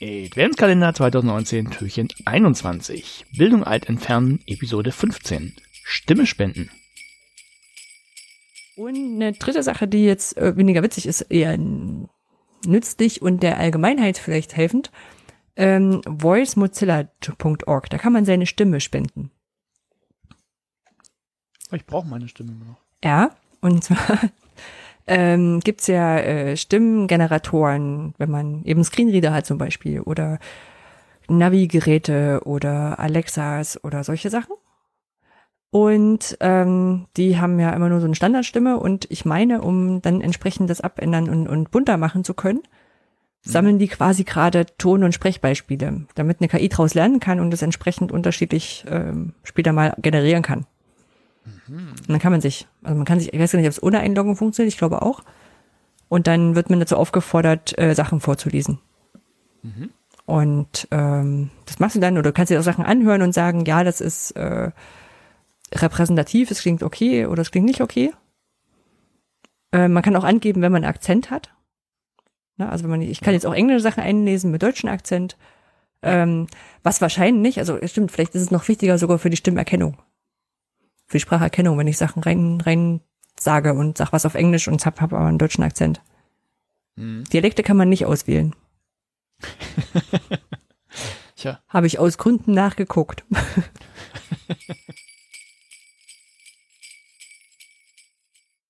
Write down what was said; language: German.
Adventskalender 2019, Türchen 21. Bildung alt entfernen, Episode 15. Stimme spenden. Und eine dritte Sache, die jetzt äh, weniger witzig ist, eher nützlich und der Allgemeinheit vielleicht helfend, ähm, voicemozilla.org. Da kann man seine Stimme spenden. Ich brauche meine Stimme noch. Ja, und zwar ähm, gibt ja äh, Stimmengeneratoren, wenn man eben Screenreader hat zum Beispiel oder Navi-Geräte oder Alexas oder solche Sachen. Und ähm, die haben ja immer nur so eine Standardstimme und ich meine, um dann entsprechend das abändern und, und bunter machen zu können, sammeln die quasi gerade Ton- und Sprechbeispiele, damit eine KI draus lernen kann und das entsprechend unterschiedlich ähm, später mal generieren kann. Und dann kann man sich, also man kann sich, ich weiß gar nicht, ob es ohne Einloggen funktioniert, ich glaube auch. Und dann wird man dazu aufgefordert, äh, Sachen vorzulesen. Mhm. Und ähm, das machst du dann, oder du kannst dir auch Sachen anhören und sagen, ja, das ist äh, repräsentativ, es klingt okay oder es klingt nicht okay. Äh, man kann auch angeben, wenn man einen Akzent hat. Na, also wenn man, ich kann jetzt auch englische Sachen einlesen mit deutschem Akzent. Ähm, was wahrscheinlich nicht, also stimmt, vielleicht ist es noch wichtiger sogar für die Stimmerkennung für Spracherkennung, wenn ich Sachen rein, rein sage und sag was auf Englisch und hab, hab aber einen deutschen Akzent. Hm. Dialekte kann man nicht auswählen. Tja. Habe ich aus Gründen nachgeguckt.